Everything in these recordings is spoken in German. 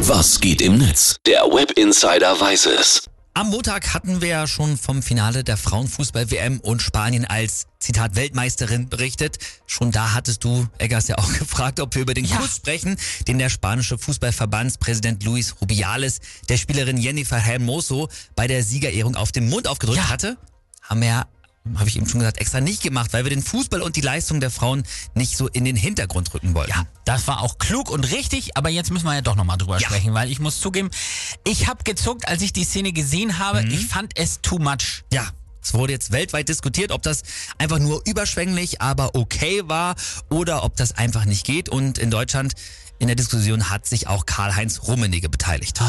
Was geht im Netz? Der Web Insider weiß es. Am Montag hatten wir ja schon vom Finale der Frauenfußball-WM und Spanien als Zitat Weltmeisterin berichtet. Schon da hattest du, Eggers, ja auch gefragt, ob wir über den Ja. Kuss sprechen, den der spanische Fußballverbandspräsident Luis Rubiales der Spielerin Jennifer Hermoso bei der Siegerehrung auf den Mund aufgedrückt Ja. hatte. Haben wir ja, habe ich eben schon gesagt, extra nicht gemacht, weil wir den Fußball und die Leistung der Frauen nicht so in den Hintergrund rücken wollten. Ja, das war auch klug und richtig, aber jetzt müssen wir ja doch nochmal drüber Ja. sprechen, weil ich muss zugeben, ich habe gezuckt, als ich die Szene gesehen habe. Mhm. Ich fand es too much. Ja, es wurde jetzt weltweit diskutiert, ob das einfach nur überschwänglich, aber okay war oder ob das einfach nicht geht. Und in Deutschland in der Diskussion hat sich auch Karl-Heinz Rummenigge beteiligt.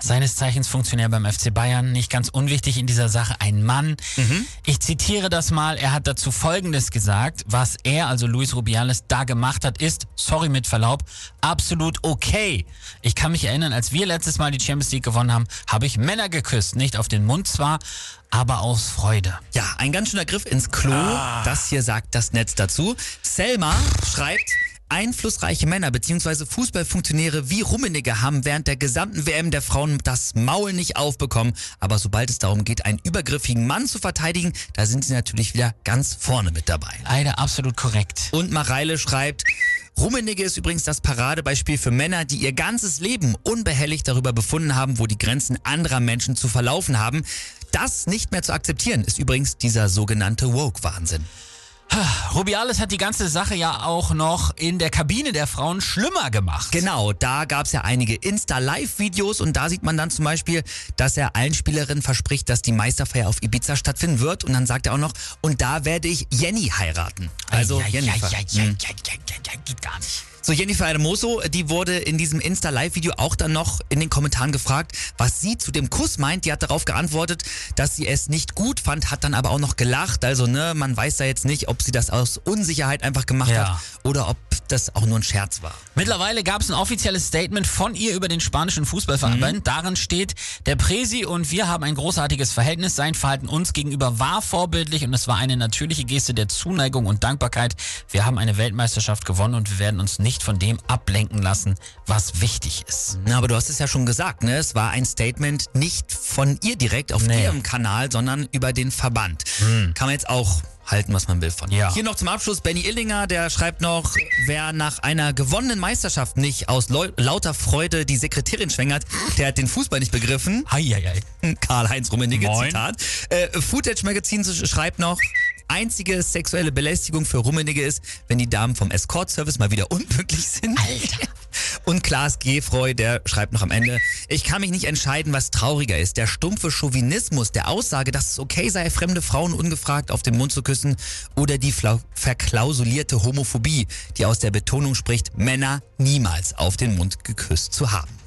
Seines Zeichens Funktionär beim FC Bayern, nicht ganz unwichtig in dieser Sache, ein Mann. Ich zitiere das mal, er hat dazu Folgendes gesagt, was er, also Luis Rubiales, da gemacht hat, ist, sorry mit Verlaub, absolut okay. Ich kann mich erinnern, als wir letztes Mal die Champions League gewonnen haben, habe ich Männer geküsst, nicht auf den Mund zwar, aber aus Freude. Ja, ein ganz schöner Griff ins Klo. Das hier sagt das Netz dazu. Selma schreibt, einflussreiche Männer bzw. Fußballfunktionäre wie Rummenigge haben während der gesamten WM der Frauen das Maul nicht aufbekommen. Aber sobald es darum geht, einen übergriffigen Mann zu verteidigen, da sind sie natürlich wieder ganz vorne mit dabei. Leider absolut korrekt. Und Mareile schreibt, Rummenigge ist übrigens das Paradebeispiel für Männer, die ihr ganzes Leben unbehelligt darüber befunden haben, wo die Grenzen anderer Menschen zu verlaufen haben. Das nicht mehr zu akzeptieren, ist übrigens dieser sogenannte Woke-Wahnsinn. Rubiales hat die ganze Sache ja auch noch in der Kabine der Frauen schlimmer gemacht. Genau, da gab's ja einige Insta-Live-Videos und da sieht man dann zum Beispiel, dass er allen Spielerinnen verspricht, dass die Meisterfeier auf Ibiza stattfinden wird und dann sagt er auch noch, und da werde ich Jenny heiraten. Also ja, ja, Jennifer. ja, ja, ja, ja, ja, ja, geht gar nicht. So, Jennifer Hermoso, die wurde in diesem Insta-Live-Video auch dann noch in den Kommentaren gefragt, was sie zu dem Kuss meint. Die hat darauf geantwortet, dass sie es nicht gut fand, hat dann aber auch noch gelacht. Also, ne, man weiß da jetzt nicht, ob sie das aus Unsicherheit einfach gemacht Ja. hat oder ob das auch nur ein Scherz war. Mittlerweile gab es ein offizielles Statement von ihr über den spanischen Fußballverband. Darin steht, der Presi und wir haben ein großartiges Verhältnis. Sein Verhalten uns gegenüber war vorbildlich und es war eine natürliche Geste der Zuneigung und Dankbarkeit. Wir haben eine Weltmeisterschaft gewonnen und wir werden uns nicht von dem ablenken lassen, was wichtig ist. Na, aber du hast es ja schon gesagt, ne? Es war ein Statement nicht von ihr direkt auf Nee. ihrem Kanal, sondern über den Verband. Kann man jetzt auch halten, was man will von. Ja. Hier noch zum Abschluss Benny Illinger, der schreibt noch, wer nach einer gewonnenen Meisterschaft nicht aus Leu lauter Freude die Sekretärin schwängert, der hat den Fußball nicht begriffen. Karl-Heinz Rummenigge. Zitat. Äh, Footage Magazin schreibt noch, einzige sexuelle Belästigung für Rummenigge ist, wenn die Damen vom Escort-Service mal wieder unpünktlich sind. Alter. Und Klaas Gefreu, der schreibt noch am Ende, ich kann mich nicht entscheiden, was trauriger ist. Der stumpfe Chauvinismus der Aussage, dass es okay sei, fremde Frauen ungefragt auf den Mund zu küssen oder die verklausulierte Homophobie, die aus der Betonung spricht, Männer niemals auf den Mund geküsst zu haben.